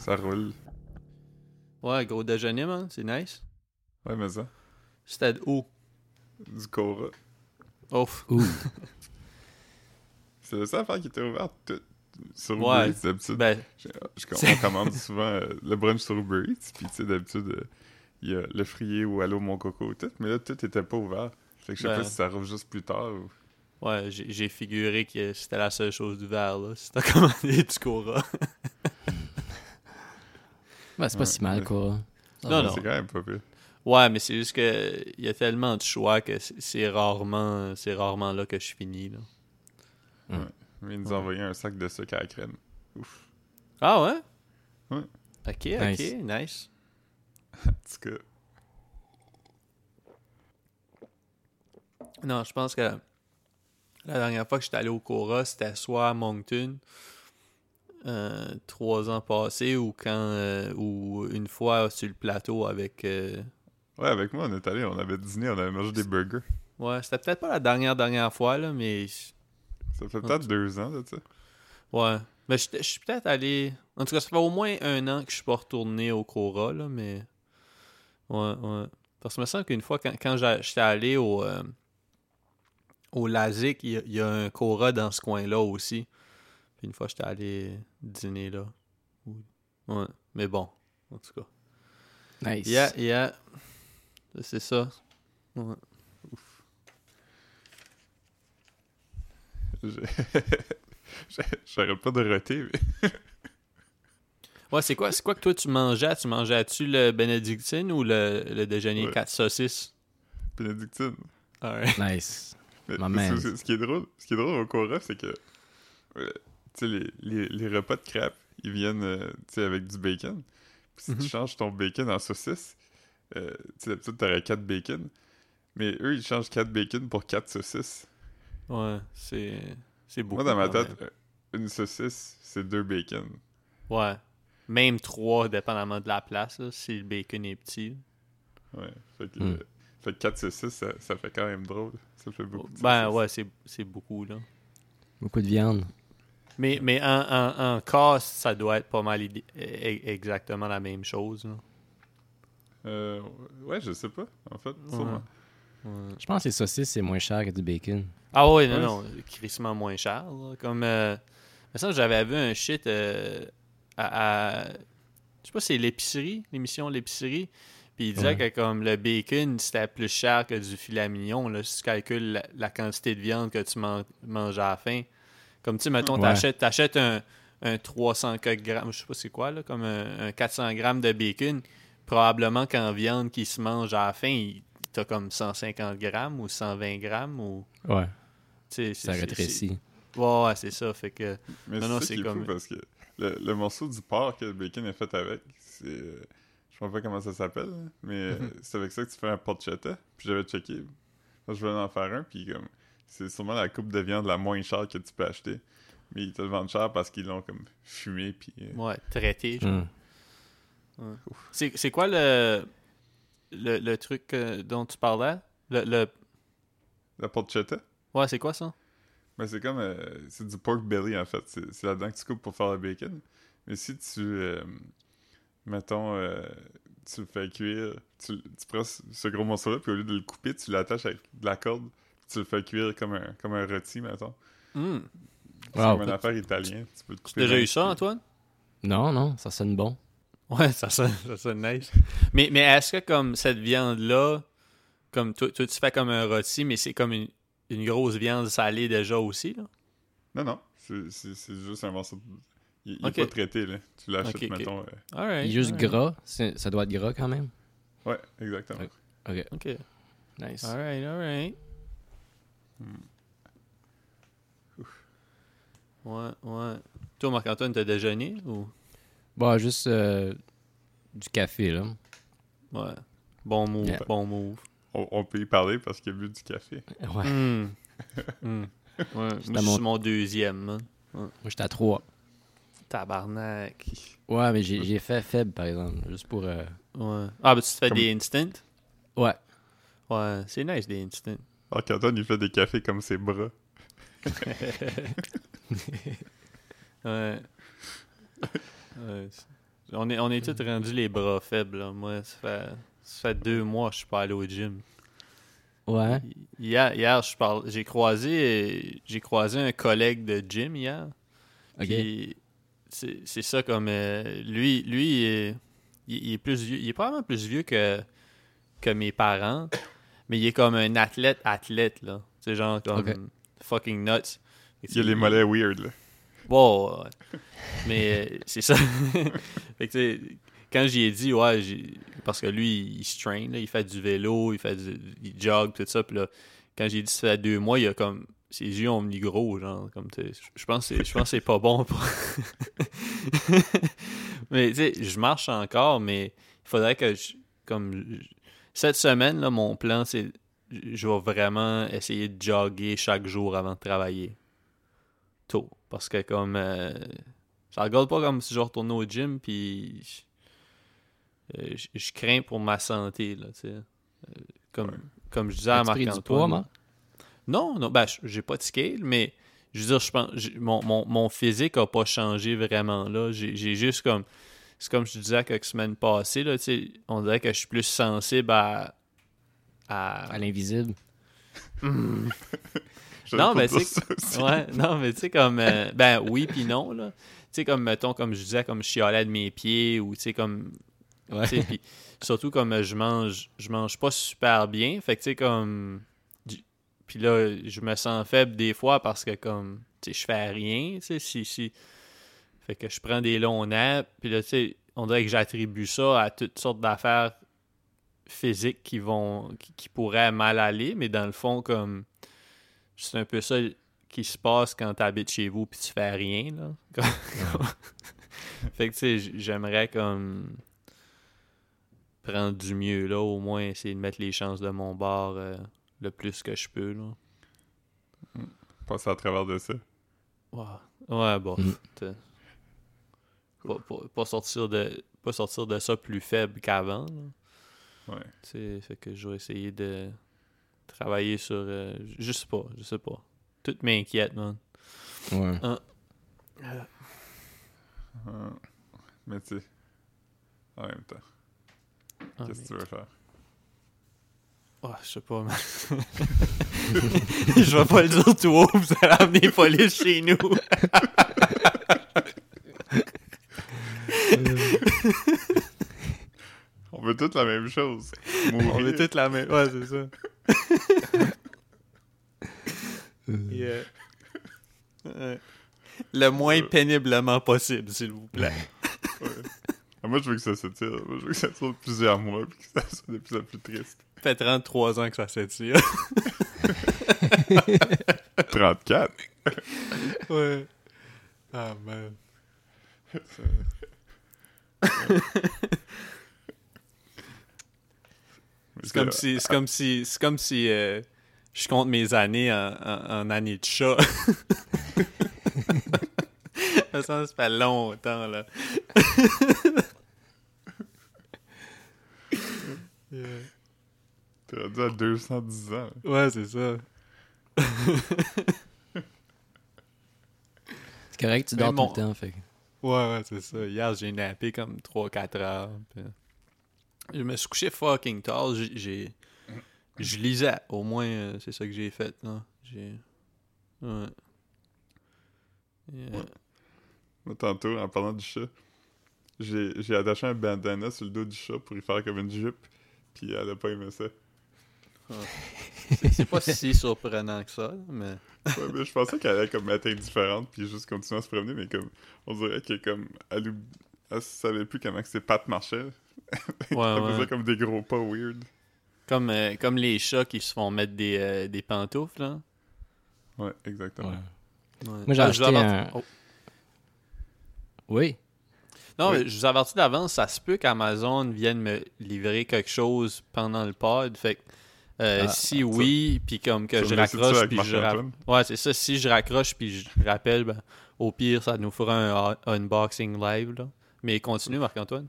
Ça roule. Ouais, gros déjeuner, man. C'est nice. Ouais, mais ça. C'était où? Du Cora. Ouf. Ouh. C'est la seule affaire qui était ouverte tout- sur Ouais. Uber Eats, d'habitude. Ben, Je- je- on commande souvent euh, le brunch sur Uber Eats, puis tu sais, d'habitude, euh, il y a le frier ou Allô Mon Coco, tout, mais là, tout était pas ouvert. Fait que je sais Ben. pas si ça arrive juste plus tard ou... ouais, j'ai j'ai figuré que c'était la seule chose d'ouvert, là. Si t'as commandé du Cora. Ben, c'est pas Ouais, si mal, ouais. quoi. Non, Ouais, non. C'est quand même pas pire. Ouais, mais c'est juste que il y a tellement de choix que c'est- rarement, c'est rarement là que je finis, là. Mais ils nous ont envoyé un sac de sucre à la crème. Ouf. Ah ouais? Ouais. Ok, Nice. ok, nice. En tout cas, Non, je pense que la dernière fois que j'étais allé au Cora, c'était soit à Moncton, euh, trois ans passés, ou quand euh, ou une fois sur le plateau avec. euh, ouais, avec moi, on est allé, on avait dîné, on avait mangé des burgers. Ouais, c'était peut-être pas la dernière dernière fois là, mais Ça fait peut-être deux ans, là, tu sais. ouais. Mais je je suis peut-être allé. En tout cas, ça fait au moins un an que je suis pas retourné au Cora là, mais ouais, ouais. Parce que me semble qu'une fois quand, quand j'étais allé au au Lazic, il y, y a un Cora dans ce coin-là aussi. Puis une fois j'étais allé dîner là. Ou- Ouais, mais bon, en tout cas. Nice. Yeah, yeah. C'est ça. Ouais. Je- je- J'arrête pas de roter, mais... Ouais, c'est quoi, c'est quoi que toi tu mangeais? Tu mangeais-tu le Bénédictine ou le, le déjeuner Ouais. 4 saucisses? Bénédictine. Alright. Nice. Mais My man. c'est- c'est- ce qui est drôle, ce qui est drôle au Cora, c'est que euh, tu sais les, les, les repas de crêpes, ils viennent euh, tu sais avec du bacon. Puis si Mhm. tu changes ton bacon en saucisse, euh, tu sais d'habitude t'aurais 4 bacon, mais eux ils changent 4 bacon pour 4 saucisses. Ouais, c'est, c'est beaucoup. Moi dans ma tête, euh, une saucisse, c'est deux bacon. Ouais. Même 3, dépendamment de la place, là, si le bacon est petit. Ouais. Fait que, Hmm. euh, fait que 4 saucisses, ça, ça fait quand même drôle. Ça fait beaucoup de Ben saucisses. ouais, c'est, c'est beaucoup, là. Beaucoup de viande. Mais, mais en, en, en casse, ça doit être pas mal idé- e- exactement la même chose, là. Euh, ouais, je sais pas, en fait, sûrement. Ouais. Je pense que les saucisses, c'est moins cher que du bacon. Ah ouais, non, Ouais. non, crissement moins cher. là. Comme, euh, que j'avais vu un shit euh, à, à- je sais pas, c'est l'épicerie, l'émission L'épicerie. Puis il disait Ouais. que comme le bacon, c'était plus cher que du filet mignon, là, si tu calcules la, la quantité de viande que tu man- manges à la fin. Comme tu sais, mettons, Ouais. t'achètes, t'achètes un, un 300 quelques grammes, je sais pas c'est quoi, là, comme un, un 400 grammes de bacon. Probablement qu'en viande qui se mange à la fin, t'as comme 150 grammes ou 120 grammes ou... Ouais. Tu sais, c'est- Ça rétrécit. Ouais, ouais, c'est ça. Fait que. Mais Non, c'est non, ça c'est qui est comme- fou parce que le, le morceau du porc que le bacon est fait avec, c'est. je sais pas comment ça s'appelle, mais Mhm. c'est avec ça que tu fais un porchetta. Puis j'avais checké. Moi, je voulais en faire un, puis comme. C'est sûrement la coupe de viande la moins chère que tu peux acheter. Mais ils te le vendent cher parce qu'ils l'ont comme fumé, puis. euh, Ouais, traité. genre. Hum. C'est c'est quoi le, le. le truc euh, dont tu parlais? Le, le- La porchetta, Ouais, c'est quoi ça? Mais c'est comme. euh, c'est du pork belly en fait. C'est là-dedans que tu coupes pour faire le bacon. Mais si tu. euh, mettons. euh, tu le fais cuire. Tu, tu prends ce ce gros morceau-là, puis au lieu de le couper, tu l'attaches avec de la corde. Tu le fais cuire comme un, comme un rôti, mettons. Hmm. C'est Wow. comme une affaire italienne. Tu peux le Tu couper. as déjà eu ça, Antoine? Non, non, ça sonne bon. Ouais, ça sonne, ça sonne nice. mais mais est-ce que comme cette viande-là, comme toi, toi, tu fais comme un rôti, mais c'est comme une, une grosse viande salée déjà aussi, là? Non, non. C'est c'est- c'est juste un morceau. de- Il, il Ok. est pas traité, là. Tu l'achètes, mettons. euh. Il est juste gras. C'est- Ça doit être gras quand même. Ouais, exactement. Ok. Ok. Nice. Alright, alright. Hmm. Ouais, ouais. Toi, Marc-Antoine, t'as déjeuné ou? Bon, juste euh, du café, là. Ouais. Bon move, Yeah. bon move. On, on peut y parler parce qu'il a bu du café. Ouais. Hmm. Hmm. Ouais, moi, je mon- suis mon deuxième, man. Moi, j'étais à 3. Tabarnak. Ouais, mais j'ai j'ai fait faible, par exemple. Juste pour. euh, Ouais. Ah, ben tu te fais Comme- des instants? Ouais. Ouais, c'est nice des instants. Alors qu'Antoine, il fait des cafés comme ses bras. Ouais. On est, on est tous rendus les bras faibles. là. Moi, ça fait, ça fait deux mois que je suis pas allé au gym. Ouais. Hier, hier je parle, j'ai croisé, j'ai croisé un collègue de gym hier. Ok. Puis c'est c'est ça comme euh, lui, lui il est, il, il est plus vieux, il est probablement plus vieux que que mes parents, mais il est comme un athlète athlète là. C'est genre comme fucking nuts. Il y a les mollets weird, là. Ouais. mais euh, c'est ça. fait que, tu sais, quand j'y ai dit, ouais, j'ai- parce que lui, il se train, là, il fait du vélo, il fait du, il jog, tout ça. Puis là, quand j'ai dit ça fait deux mois, il a comme. Ses yeux ont mis gros, genre, comme, tu sais, je pense que c'est- je pense que c'est pas bon pour. mais, tu sais, je marche encore, mais il faudrait que je. Comme. Cette semaine, là, mon plan, c'est. Je vais vraiment essayer de jogger chaque jour avant de travailler tôt. Parce que comme euh, ça regarde pas comme si je retournais au gym puis je, euh, je- je crains pour ma santé là, tu sais. Euh, comme Ouais. comme je disais à Marc-Antoine. Non, non, ben j'ai pas de scale, mais je veux dire, je pense mon, mon, mon physique a pas changé vraiment là. J'ai juste comme c'est comme je disais quelques semaines passées là, tu sais, on dirait que je suis plus sensible à à, À l'invisible. Non, mais. Ouais, non, mais tu sais, comme. euh, ben oui, puis non, là. Tu sais, comme, mettons, comme je disais, comme je chialais de mes pieds, ou tu sais, comme. Ouais. puis surtout, comme je mange, je mange pas super bien. Fait que, tu sais, comme. Puis là, je me sens faible des fois parce que, comme. Tu sais, je fais rien, tu sais, si, si. Fait que je prends des longs naps, puis là, tu sais, on dirait que j'attribue ça à toutes sortes d'affaires physiques qui vont. Qui, qui pourraient mal aller, mais dans le fond, comme. C'est un peu ça qui se passe quand tu habites chez vous puis tu fais rien là. Fait que tu sais, j'aimerais comme prendre du mieux là, au moins essayer de mettre les chances de mon bord euh, le plus que je peux là. Passer à travers de ça. Ouais, ouais bon. Mm. Pas, pas- pas sortir de pas sortir de ça plus faible qu'avant. Ouais. Tu sais, fait que je vais essayer de travailler sur euh, je sais pas, je sais pas. Tout m'inquiète, man. Ouais. Ah. Mais tu sais, en même temps, Ah, qu'est-ce que tu veux faire? Ouais, je sais pas, man. je vais pas le dire tout haut, vous allez amener les police chez nous. On veut toutes la même chose. Mourir. On est toutes la même. Ouais, c'est ça. Yeah. Ouais. Le moins péniblement possible, s'il vous plaît. Ah, moi, je veux que ça s'étire. Moi, je veux que ça soit plusieurs mois puis que ça soit de plus en plus triste. Ça fait 33 ans que ça s'étire. 34. Ouais. Ah, man. C'est comme si, c'est comme si, c'est comme si euh, je compte mes années en, en, en années de chat. ça, ça fait longtemps, là. Yeah. T'es rendu à 210 ans. Ouais, c'est ça. C'est correct, tu dors mon- tout le temps. Fait. Ouais, ouais, c'est ça. Hier, j'ai nappé comme 3-4 heures. puis Je me suis couché fucking tard. J'ai-. Je lisais. Au moins, euh, c'est ça que j'ai fait. Là. J'ai... Ouais. Yeah. Ouais. Moi, tantôt, en parlant du chat, j'ai j'ai attaché un bandana sur le dos du chat pour y faire comme une jupe. Puis elle a pas aimé ça. C'est, c'est pas si surprenant que ça, mais... Ouais, mais je pensais qu'elle allait comme être indifférente puis juste continuer à se promener, mais comme on dirait que comme elle, elle savait plus comment que ses pattes marchaient. Ouais, elle ouais. faisait comme des gros pas weird. Comme, euh, comme les chats qui se font mettre des, euh, des pantoufles, là. Ouais, exactement. Ouais. Moi, j'ai Ah, vous acheté un- Oh. Oui. Non, Oui. mais je vous avertis d'avance, ça se peut qu'Amazon vienne me livrer quelque chose pendant le pod. Fait que euh, Ah, si oui, puis comme que je raccroche, puis je ra-? Ouais, c'est ça. Si je raccroche, puis je rappelle, ben, au pire, ça nous fera un, un unboxing live. Là. Mais continue, Marc-Antoine.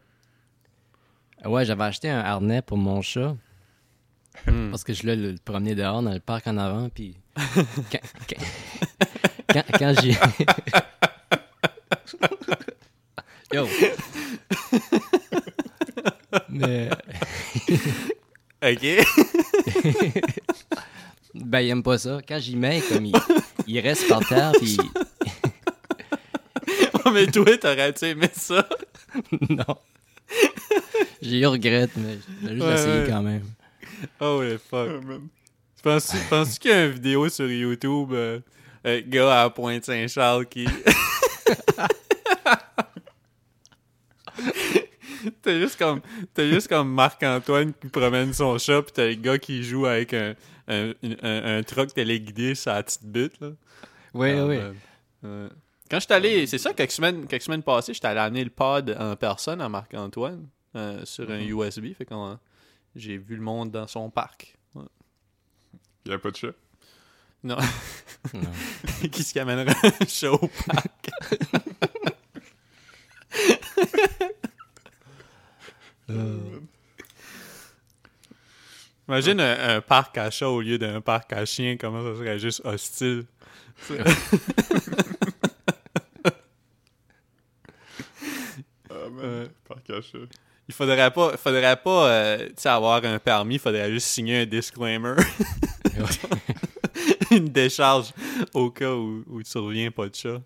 Ouais, j'avais acheté un harnais pour mon chat Hmm. parce que je voulais le, dehors dans le parc en avant. Puis quand, quand, quand, j'ai. Yo! Mais, Ok. ben, il aime pas ça. Quand j'y mets, comme il, il reste par terre, puis mais toi, t'aurais-tu aimé ça? non. J'ai eu regret, mais j'ai juste Ouais, essayé ouais. quand même. Oh, le fuck. Man. Penses-tu penses qu'il y a une vidéo sur YouTube, euh, un gars à Pointe-Saint-Charles qui. t'as juste comme t'as juste comme Marc-Antoine qui promène son chat pis t'as le gars qui joue avec un, un, un, un truck téléguidé sur la petite bite là. Oui, oui. Ouais. Quand je suis allé, c'est ça, quelques semaines, quelques semaines passées, j'étais allé amener le pod en personne à Marc-Antoine euh, sur un Mhm. USB. Fait que j'ai vu le monde dans son parc. Ouais. Il n'y a pas de chat? Non. qui se amènerait un show au parc? Imagine un, un parc à chat au lieu d'un parc à chien, comment ça serait juste hostile? Ah, man. Euh. Par cachet. Il faudrait pas, faudrait pas euh, avoir un permis, il faudrait juste signer un disclaimer, une décharge au cas où, où tu reviens pas de chat.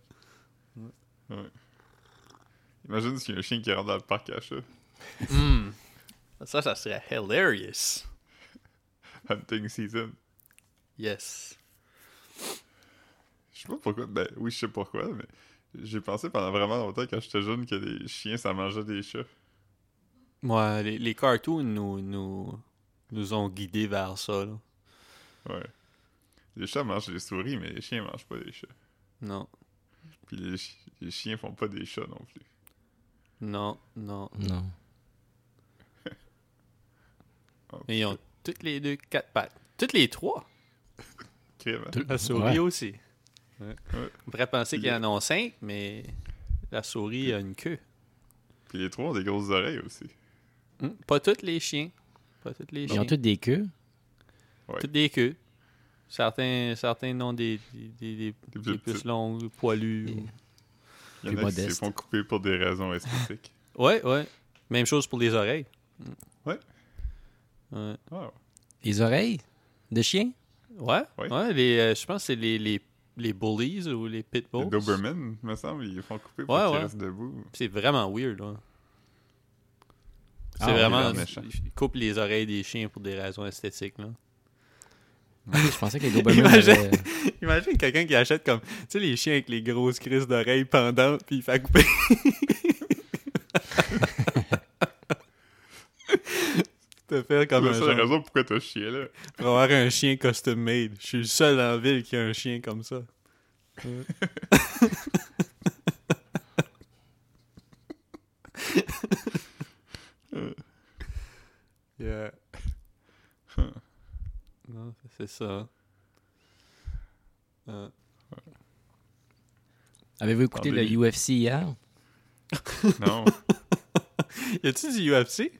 Imagine s'il y a un chien qui rentre dans le parc à chat. Hmm. Ça, ça serait hilarious. Hunting season. Yes. Je sais pas pourquoi. Ben oui, je sais pourquoi, mais j'ai pensé pendant vraiment longtemps quand j'étais jeune que les chiens ça mangeait des chats. Ouais, les, les cartoons nous, nous, nous ont guidés vers ça. Là. Ouais. Les chats mangent des souris, mais les chiens mangent pas des chats. Non, Puis les, chi- les chiens font pas des chats non plus. non, non. Non. Mais ils ont toutes les deux quatre pattes. Toutes les trois. hein? Tout- La souris Ouais. aussi. Ouais. Ouais. On pourrait penser qu'il y en a cinq, mais la souris a une queue. Puis les trois ont des grosses oreilles aussi. Hmm, Pas tous les chiens. Pas tous les Ils chiens. ont toutes des queues. Ouais. Toutes des queues. Certains, certains ont des, des, des, des- longues, poilus. Et- ou- Il y en Plus a qui se font couper pour des raisons esthétiques. Ouais, ouais. Même chose pour les oreilles. Ouais. Ouais. Les oreilles de chien? Ouais, Ouais. ouais, les, euh, je pense que c'est les, les, les bullies ou les pitbulls. les Doberman, me semble, ils les font couper pour Ouais, qu'ils ouais. restent debout. C'est vraiment weird, là. C'est Ah, vraiment... Ils coupent les oreilles des chiens pour des raisons esthétiques, là. Je pensais que les Doberman Imagine- avaient... Imagine quelqu'un qui achète comme... Tu sais, les chiens avec les grosses crises d'oreilles pendantes, puis il fait couper... Te faire comme C'est un la raison pourquoi t'as chié là. pour avoir un chien custom made. Je suis le seul la ville qui a un chien comme ça. Ouais. yeah. non, c'est ça. Euh, Avez-vous écouté le Pandémie. UFC hier? Non. y a-tu du UFC?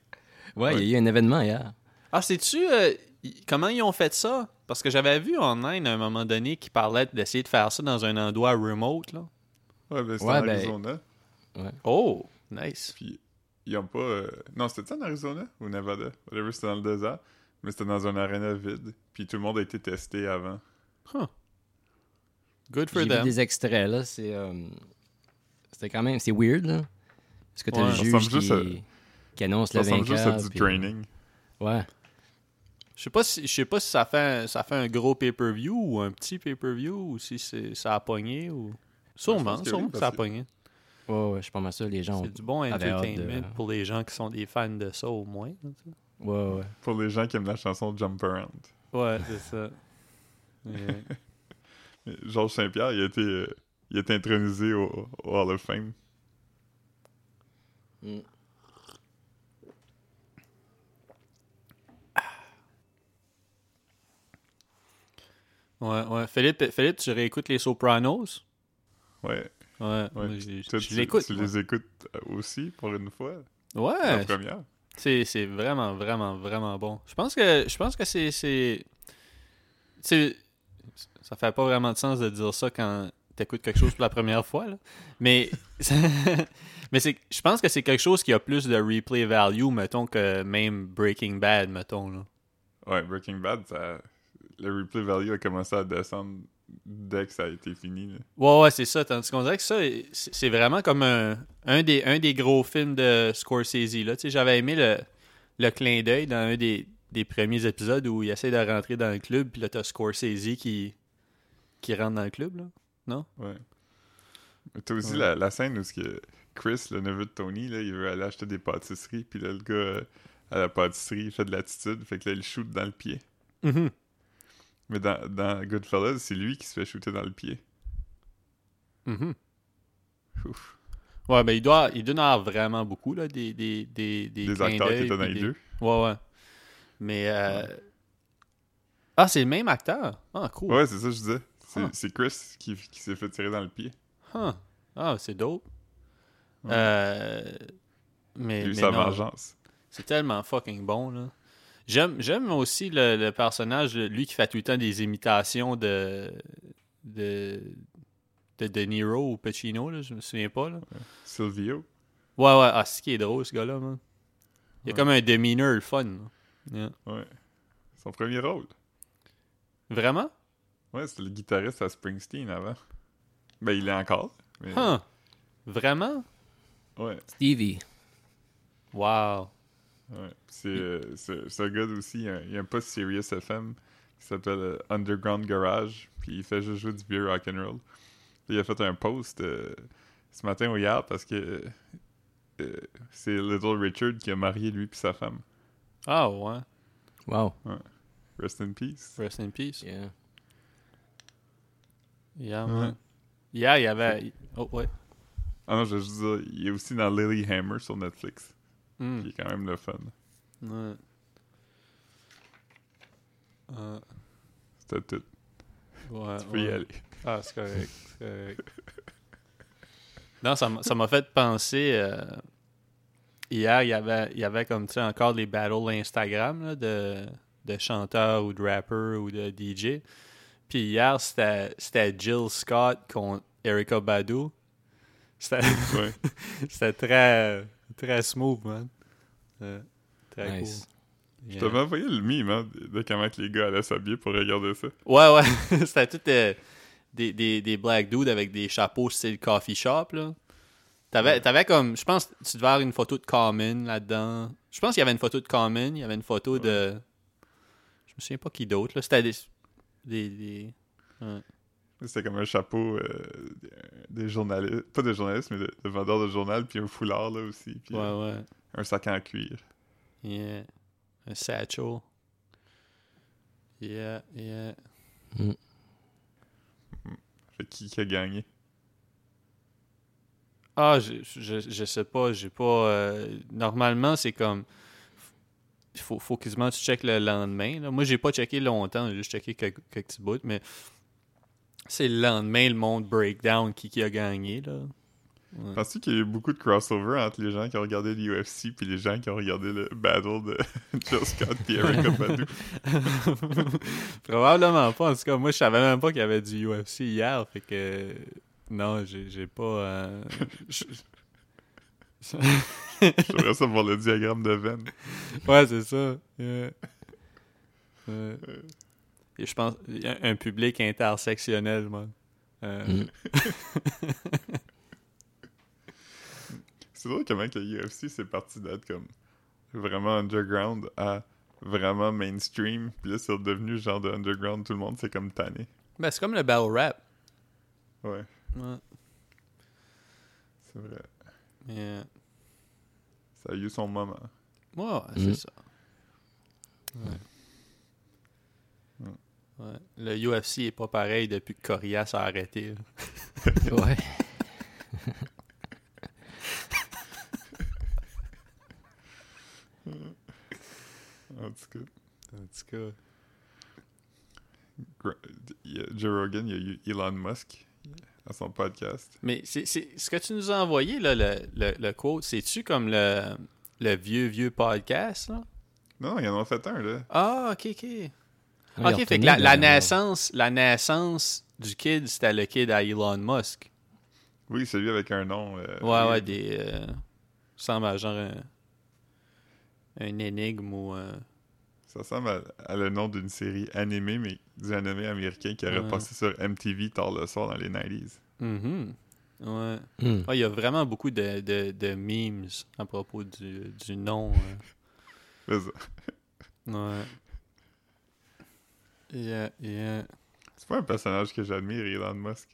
Ouais, il y a eu un événement hier. Ah, sais-tu euh, comment ils ont fait ça? Parce que j'avais vu online à un moment donné qui parlait d'essayer de faire ça dans un endroit remote, là. Ouais, ben c'est Ouais, en ben- Arizona. Oh, nice. Puis ils ont pas. euh, Non, c'était en Arizona ou Nevada? Whatever, c'était dans le désert. Mais c'était dans un arena vide. Puis tout le monde a été testé avant. Good for J'ai vu them. des extraits, là. C'est... euh, C'était quand même... C'est weird, là. Parce que t'as Ouais. le juge qui... juste à- qui annonce Ça le ressemble juste à vainqueur. du puis- training. Ouais. Je sais pas si je sais pas si ça fait ça fait un gros pay-per-view ou un petit pay-per-view ou si c'est ça a pogné ou sûrement, que sûrement oui, que ça a pogné. Ouais, ouais, je suis pas mal sûr, les gens... ont- C'est du bon entertainment de- pour les gens qui sont des fans de ça au moins. Ouais, ouais. Pour les gens qui aiment la chanson Jump Around. Ouais, c'est ça. Yeah. Mais Georges Saint-Pierre, il a été, euh, il a été intronisé au, au Hall of Fame. Mm. ouais, ouais. Philippe, Philippe, tu réécoutes les Sopranos? Ouais. Ouais, Ouais, je, je tu, l'écoute. tu moi. les écoutes euh, aussi pour une fois? La Ouais, première? c'est c'est vraiment, vraiment, vraiment bon. Je pense que je pense que c'est. Ça fait pas vraiment de sens de dire ça quand t'écoutes quelque chose pour la première fois. Là. Mais, mais c'est, je pense que c'est quelque chose qui a plus de replay value, mettons, que même Breaking Bad, mettons. Là. Ouais, Breaking Bad, ça, le replay value a commencé à descendre dès que ça a été fini. Là. Ouais, ouais, c'est ça. Tandis qu'on dirait que ça, c'est vraiment comme un, un, des, un des gros films de Scorsese. Là. J'avais aimé le, le clin d'œil dans un des, des premiers épisodes où il essaie de rentrer dans le club, puis là, t'as Scorsese qui, qui rentre dans le club. Là. Non? Ouais. Mais T'as aussi Ouais. la, la scène où ce que Chris, le neveu de Tony, là, il veut aller acheter des pâtisseries, puis là, le gars euh, à la pâtisserie, il fait de l'attitude, fait que là, il shoot dans le pied. Mhm. Mais dans, dans Goodfellas, c'est lui qui se fait shooter dans le pied. Mhm. Ouf. Ouais, ben il doit, il doit en avoir vraiment beaucoup, là, des, des, des, des, Des acteurs qui étaient dans les des- deux. Ouais, ouais. Mais. euh, Ah, c'est le même acteur? Ah, cool. Ouais, c'est ça que je disais. C'est Huh. Chris qui, qui s'est fait tirer dans le pied. Huh. Ah, c'est dope. Ouais. Euh, Mais, Il a eu mais sa non, vengeance. c'est tellement fucking bon, là. J'aime, j'aime aussi le, le personnage, lui qui fait tout le temps des imitations de. de. de De Niro ou Pacino, là, je me souviens pas, là. Silvio. Ouais, ouais, ah, c'est qui est drôle, ce gars-là, man. Il y a Ouais. comme un demeanor le fun. Yeah. Ouais. Son premier rôle. Vraiment? Ouais, c'était le guitariste à Springsteen avant. Ben, il est encore. Mais... Huh. Vraiment? Ouais, Stevie. Wow. Ouais. C'est euh, c'est un gars aussi, il y a, il y a un post Sirius FM qui s'appelle euh, Underground Garage, puis il fait juste jouer du vieux rock'n'roll. Il a fait un post euh, ce matin ou hier parce que euh, c'est Little Richard qui a marié lui puis sa femme. Ah, ouais. Wow. Rest in peace. Rest in peace. Yeah. Yeah, Ouais. Yeah, il y avait. Oh, ouais. Ah non, je veux juste dire, il est aussi dans Lilyhammer sur Netflix, Hmm. qui est quand même le fun. Ouais. Euh, C'était tout. ouais, Tu peux y aller. Ah, c'est correct. non, ça m'a fait penser. euh, hier, il y avait, il y avait comme tu sais encore les battles Instagram là, de, de chanteurs ou de rappers ou de DJ. Puis hier, c'était Jill Scott contre Erika Badu. C'était Ouais. c'était très, très smooth, man. Euh, très Nice. cool. Je t'avais envoyé le meme hein, de de comment que les gars allaient s'habiller pour regarder ça. Ouais, ouais. C'était tout euh, des, des, des black dudes avec des chapeaux style coffee shop, là. T'avais, t'avais comme, je pense, tu devais avoir une photo de Common là-dedans. Je pense qu'il y avait une photo de Common, il y avait une photo de... Je me souviens pas qui d'autre, là. C'était des... des, des- ouais. C'était comme un chapeau euh, des journalistes, pas de journalistes, mais de, de vendeurs de journal, puis un foulard là aussi, puis Ouais, euh, ouais. un sac en cuir. Yeah. Un satchel. Yeah, yeah. Fait qui, qui a gagné? Ah, je, je, je sais pas, j'ai pas... euh, normalement, c'est comme... Il faut, faut quasiment que tu checkes le lendemain. là. Moi, j'ai pas checké longtemps, j'ai juste checké quelques, quelques petits bouts, mais c'est le lendemain, le monde breakdown qui, qui a gagné, là. Ouais. Penses-tu qu'il y a eu beaucoup de crossover entre les gens qui ont regardé l'UFC puis les gens qui ont regardé le battle de Jill Scott et Badu? Probablement pas. En tout cas, moi, je savais même pas qu'il y avait du UFC hier, fait que... Non, j'ai pas... euh, je- J'aimerais ça voir le diagramme de veine. Ouais, c'est ça. Yeah. Ouais. Et je pense il y a un public intersectionnel, man. Euh, Mm. C'est drôle comment que le UFC c'est parti d'être comme vraiment underground à vraiment mainstream. Puis là, c'est redevenu genre de underground, tout le monde c'est comme tanné. Ben, c'est comme le battle rap. Ouais, Ouais. c'est vrai. Yeah. Ça a eu son moment. Ouais, ouais, c'est Mm. ça. Ouais. Ouais. Le UFC est pas pareil depuis que Corias a arrêté. Ouais. En tout cas, En tout cas. Joe Rogan, il y a eu Elon Musk à son podcast. Mais c'est c'est- ce que tu nous as envoyé, là, le, le, le quote, c'est-tu comme le, le vieux, vieux podcast, là? Non, non, ils en ont fait un, là. Ah, ok, ok. Ah, ok, fait que la, naissance, la naissance du kid, c'était le kid à Elon Musk. Oui, celui avec un nom. euh, Ouais, ouais, des. Euh, semble à genre un, un énigme ou. euh, Ça ressemble à, à le nom d'une série animée, mais du animé américain qui aurait Ouais. passé sur MTV tard le soir dans les 90s. mhm. Ouais. Hmm. Ouais, il y a vraiment beaucoup de, de, de memes à propos du, du nom. euh. C'est ça. Ouais. Yeah, yeah. C'est pas un personnage que j'admire, Elon Musk.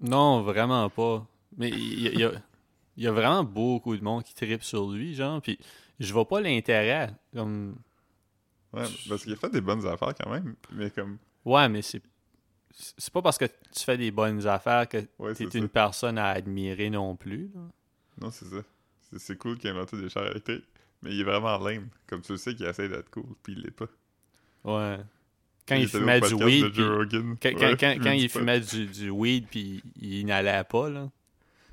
Non, vraiment pas. Mais il y, a- y a, il y a vraiment beaucoup de monde qui tripe sur lui, genre. Puis je vois pas l'intérêt. Comme. Ouais, parce qu'il a fait des bonnes affaires quand même, mais comme. Ouais, mais c'est. C'est pas parce que tu fais des bonnes affaires que Ouais, t'es une ça. personne à admirer non plus. là. Non, c'est ça. C'est- cool qu'il ait inventé des chars électriques, mais il est vraiment lame. Comme tu le sais qu'il essaie d'être cool, puis il l'est pas. Ouais. Quand il, fumait du weed. puis-. Quand, Ouais, quand, quand, il fumait du, du weed puis il n'allait pas, là.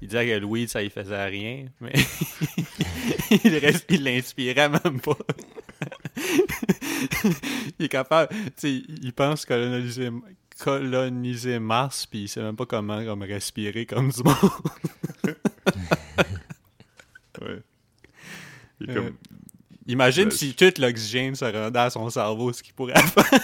Il disait que le weed, ça il faisait rien, mais il, reste, il l'inspirait même pas. il est capable, tu sais, il pense coloniser, coloniser Mars puis il sait même pas comment comme respirer comme du monde. Ouais. Il est Euh. Imagine Ben, si tout l'oxygène se rendait à son cerveau, ce qu'il pourrait faire.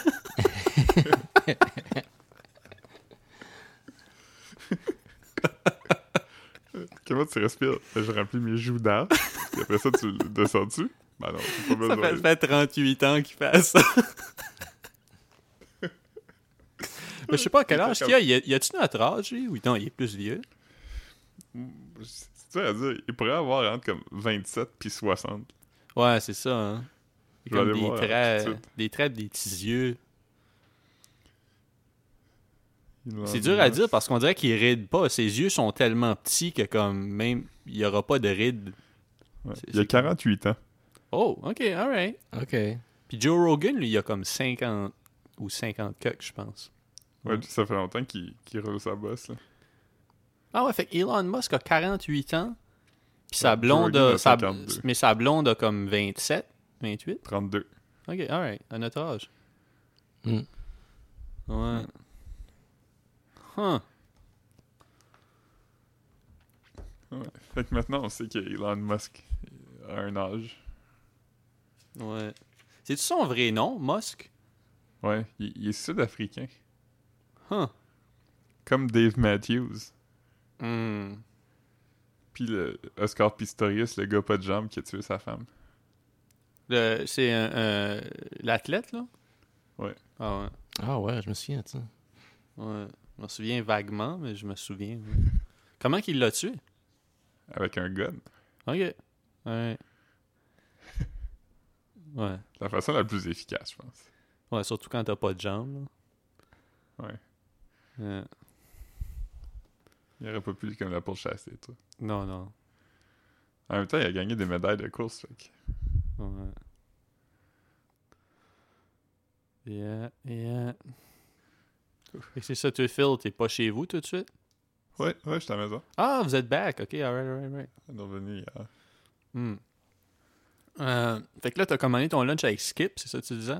Comment tu respires? Je remplis mes joues d'air, puis après ça, tu le descends dessus? Ben non, c'est pas Ça fait, ça fait 38 ans qu'il fait ça. Mais je sais pas quel âge qu'il a? Y a- Y a-tu notre âge, lui? Oui, non, il est plus vieux? C'est dur à dire. Il pourrait avoir entre comme 27 puis 60. Ouais, c'est ça, hein. Vais Comme des voir, de traits, des traits, des petits yeux. Il en C'est dur à dire parce qu'on dirait qu'il ride pas. Ses yeux sont tellement petits que comme même il y aura pas de rides. Ouais. Il a c'est- 48 ans. Oh, ok, alright. OK. Puis Joe Rogan, lui, il a comme 50 ou 50 cucks, je pense. Ouais, ça fait longtemps qu'il qu'il roule sa bosse. Là. Ah ouais, fait que Elon Musk a 48 ans. Puis sa blonde a, a sa- 52. mais sa blonde a comme 27, 28. 32. Ok, alright, à notre âge. Hmm. Ouais. Huh. Fait que maintenant, on sait que Elon Musk a un âge. Ouais. C'est-tu son vrai nom, Musk? Ouais, il, il est sud-africain. Huh. Comme Dave Matthews. Hmm. Puis le Oscar Pistorius, le gars pas de jambes qui a tué sa femme. Le- C'est un, un- l'athlète, là? Ouais. Ah ouais. Ah ouais, je me souviens de ça. Ouais. Je me souviens vaguement, mais je me souviens. Comment qu'il l'a tué? Avec un gun. Ok. Ouais. Ouais. La façon la plus efficace, je pense. Ouais, surtout quand t'as pas de jambes. là. Ouais. Ouais. Il aurait pas pu comme la pourchasser, toi. Non, non. En même temps, il a gagné des médailles de course. Fait que- Ouais. Yeah, yeah. Et c'est ça, tu Phil, t'es pas chez vous tout de suite? Ouais, ouais, je suis à la maison. Ah, vous êtes back. Ok, alright, alright, alright. On est revenu hier. Hmm. Euh, fait que là, t'as commandé ton lunch avec Skip, c'est ça que tu disais?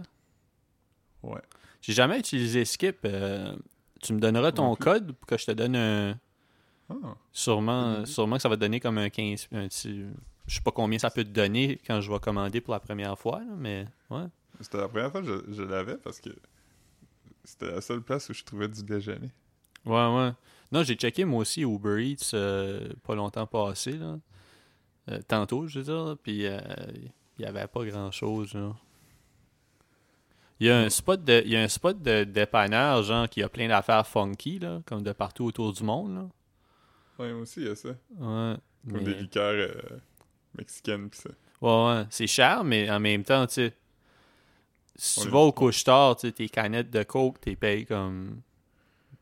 Ouais. J'ai jamais utilisé Skip. euh, tu me donneras ton code pour que je te donne un. Ah, Sûrement, sûrement que ça va te donner comme un 15. Un petit, je sais pas combien ça peut te donner quand je vais commander pour la première fois, là, mais ouais. C'était la première fois que je, je l'avais parce que c'était la seule place où je trouvais du déjeuner. Ouais, ouais. Non, j'ai checké moi aussi Uber Eats euh, pas longtemps passé, là. Euh, tantôt, je veux dire, puis euh, il y avait pas grand chose, là. Il y a un spot de, il y a un spot de dépanneur, genre, qui a plein d'affaires funky, là, comme de partout autour du monde, là. Ouais, moi aussi, il y a ça. Ouais. Comme mais- des liqueurs euh, mexicaines pis ça. Ouais, ouais. C'est cher, mais en même temps, tu sais, si tu vas au du- couche-tard, tu sais, tes canettes de coke, t'es payé comme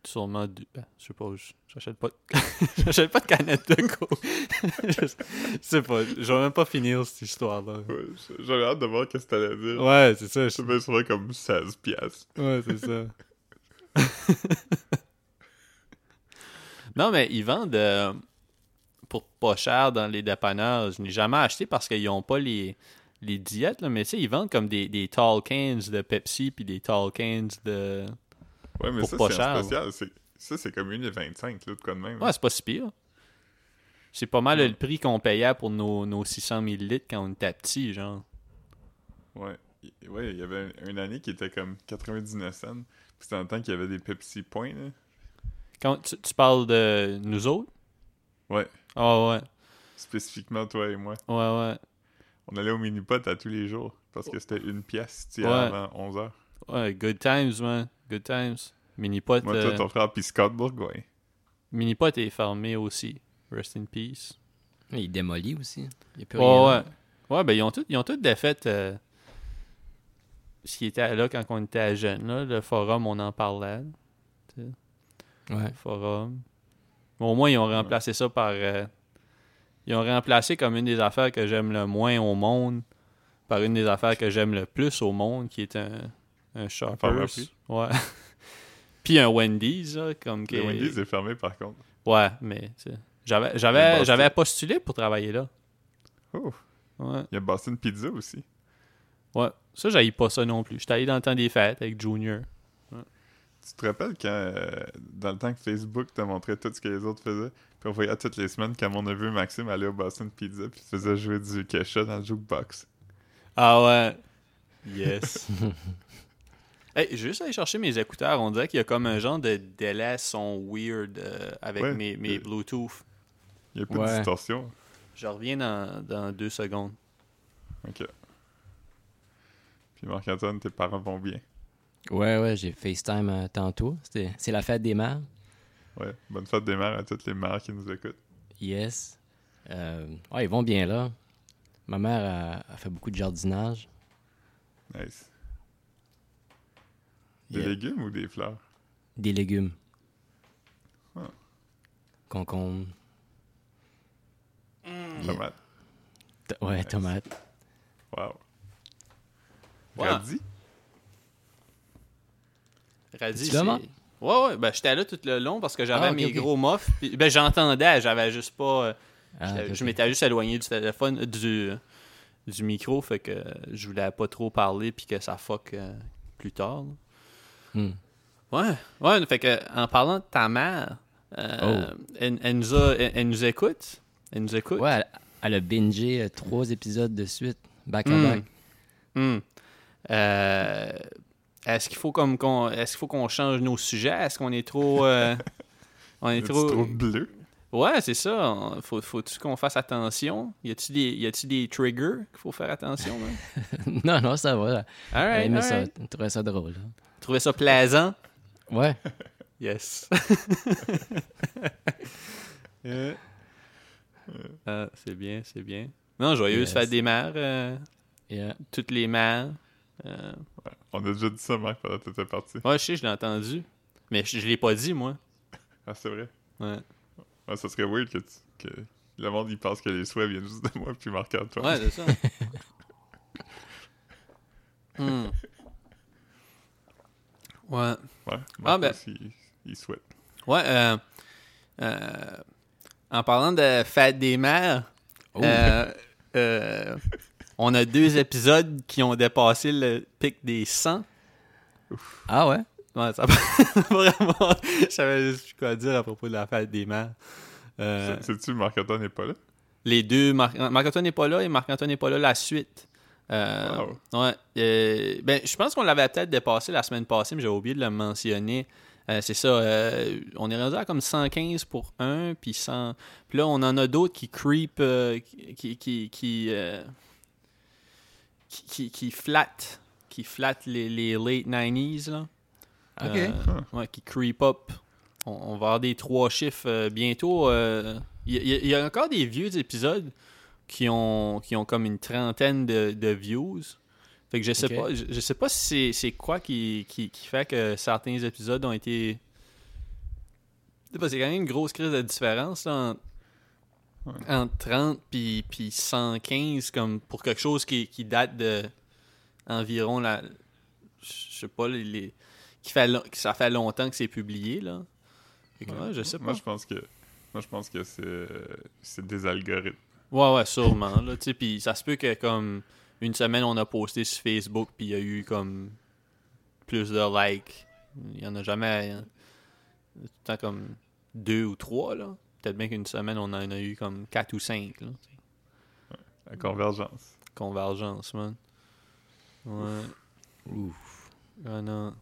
sûrement deux... ben, je sais pas, j'achète pas de... j'achète pas de canettes de coke. je sais pas, je vais même pas finir cette histoire-là. Ouais, j- j'avais hâte de voir qu'est-ce que t'allais dire. Ouais, c'est ça. Je me souviens comme 16 piastres. Ouais, c'est ça. non, mais ils vendent euh, pour pas cher dans les dépanneurs. Je n'ai jamais acheté parce qu'ils ont pas les, les diètes, là, mais tu sais, ils vendent comme des, des tall cans de Pepsi puis des tall cans de. Ouais, mais Pour ça, c'est spécial. Ça, c'est comme 1,25, là, de quoi de même. Ouais, c'est pas si pire. C'est pas mal Ouais. le prix qu'on payait pour nos, nos 600 ml quand on était petit, genre. Ouais. Ouais, il y avait un- une année qui était comme 99 cents. Puis c'était le temps qu'il y avait des Pepsi Points, là. Quand tu, tu parles de nous autres? Ouais. Ah ouais. Spécifiquement toi et moi. Ouais, ouais. On allait au mini-pot à tous les jours. Parce que c'était une pièce, tu sais, Ouais. avant 11h. Ouais, good times, man. Good times. Minipot, Moi, euh, toi, ton frère, puis Scott Bourgoin. Minipot est fermé aussi. Rest in peace. Il est démoli aussi. Il y a plus Ouais, rien. ouais. Ouais, ben ils ont tous ils ont tous défait euh, ce qui était là quand on était jeune. Là. Le forum, on en parlait. Ouais. Forum. Mais au moins, ils ont remplacé ça par. euh, ils ont remplacé comme une des affaires que j'aime le moins au monde par une des affaires que j'aime le plus au monde, qui est un, un Shoppers. Ouais. Puis un Wendy's, là, comme que. Le Wendy's est fermé, par contre. Ouais, mais j'avais j'avais postulé pour travailler là. Oh. Ouais. Il y a Boston Pizza aussi. Ouais. Ça, j'haïs pas ça non plus. J'étais allé dans le temps des fêtes avec Junior. Tu te rappelles quand, euh, dans le temps que Facebook te montrait tout ce que les autres faisaient, puis on voyait toutes les semaines quand mon neveu Maxime allait au Boston Pizza, puis faisait jouer du Kesha dans le jukebox. Ah ouais. Yes. hey, j'ai juste aller chercher mes écouteurs. On dirait qu'il y a comme un genre de délai son weird euh, avec Ouais, mes, mes euh, Bluetooth. Il n'y a pas de Ouais. distorsion. Je reviens dans, dans deux secondes. Ok. Puis Marc-Antoine, tes parents vont bien? Ouais, ouais, j'ai FaceTime euh, tantôt. C'est la fête des mères. Ouais. Bonne fête des mères à toutes les mères qui nous écoutent. Yes. Euh, ouais, ils vont bien là. Ma mère a, a fait beaucoup de jardinage. Nice. Des Yeah. légumes ou des fleurs? Des légumes. Ah. Concombre. Yeah. Tomates. T- Ouais, Nice. tomates. Wow. Ouais. Radis? Radis, c'est- Ouais, ouais. Ben, j'étais là tout le long parce que j'avais Ah, ok, mes gros muffs. ben, j'entendais. J'avais juste pas. euh, Ah, Je m'étais juste éloigné du téléphone, du, du micro. Fait que je voulais pas trop parler puis que ça fuck euh, plus tard. Hmm. Ouais, ouais, fait que en parlant de ta mère, euh, elle, elle nous a, elle, elle nous écoute? Elle nous écoute? Ouais, elle, a bingé euh, trois épisodes de suite, back à Hmm. back. Hmm. Euh, est-ce qu'il faut comme qu'on, est-ce qu'il faut qu'on change nos sujets? Est-ce qu'on est trop, euh, on est trop, trop bleu? ouais, c'est ça. Faut, faut-tu qu'on fasse attention? Y a-tu des, y a-tu des triggers qu'il faut faire attention là? non, non, ça va. All right, all ça. right. Elle trouvait ça drôle. là. Trouvez ça plaisant? Ouais. Yes. Yeah. Ah, c'est bien, c'est bien. Non, joyeuse Yes. fête des mères, euh, Yeah. toutes les mères. Euh, On a déjà dit ça, Marc, pendant que t'étais parti. ouais, je sais, je l'ai entendu. Mais je, je l'ai pas dit, moi. Ah, c'est vrai? Ouais, Ouais, ça serait weird que, tu- que le monde il pense que les souhaits viennent juste de moi puis Marc-Antoine. ouais c'est ça. Hmm. Ouais. Ouais, Ah, Marc ben- aussi, il, il souhaite. Ouais, euh, euh, en parlant de fête des mères, Oh. euh, euh, on a deux épisodes qui ont dépassé le pic des 100. Ah ouais? Ouais, ça vraiment. Je savais juste quoi dire à propos de la fête des mères. Euh, Sais- Sais-tu, Marc-Antoine n'est pas là? les deux, Marc- Marc-Antoine n'est pas là et Marc-Antoine n'est pas là la suite. Euh, Ouais. euh, ben, je pense qu'on l'avait peut-être dépassé la semaine passée, mais j'ai oublié de le mentionner. Euh, c'est ça. euh, on est rendu à comme 115 pour un, puis 100. Puis là, on en a d'autres qui creep, euh, qui qui qui qui, euh, qui, flattent les, les late 90s là. Ok. Euh, ouais, qui creep up. On, on va avoir des trois chiffres euh, bientôt. euh, Il y, a- il y a encore des vieux épisodes qui ont, qui ont comme une trentaine de, de views. Fait que je sais pas, je, je sais pas si c'est- quoi qui, qui, qui fait que certains épisodes ont été. C'est quand même une grosse crise de différence là, entre. Entre 30 puis, puis 115 comme pour quelque chose qui, qui date de environ la. Je sais pas, les, les- qui fait, ça fait longtemps que c'est publié là. Fait que, ouais, je sais pas. Moi, je pense que, moi, je pense que c'est, c'est des algorithmes. Ouais, ouais, sûrement. Là, tu puis ça se peut que comme une semaine, on a posté sur Facebook, puis il y a eu comme plus de likes. Il y en a jamais. tout le temps comme deux ou trois, là. Peut-être bien qu'une semaine, on en a eu comme quatre ou cinq, là. La convergence. Convergence, man. Ouais. Ouf. Ah non.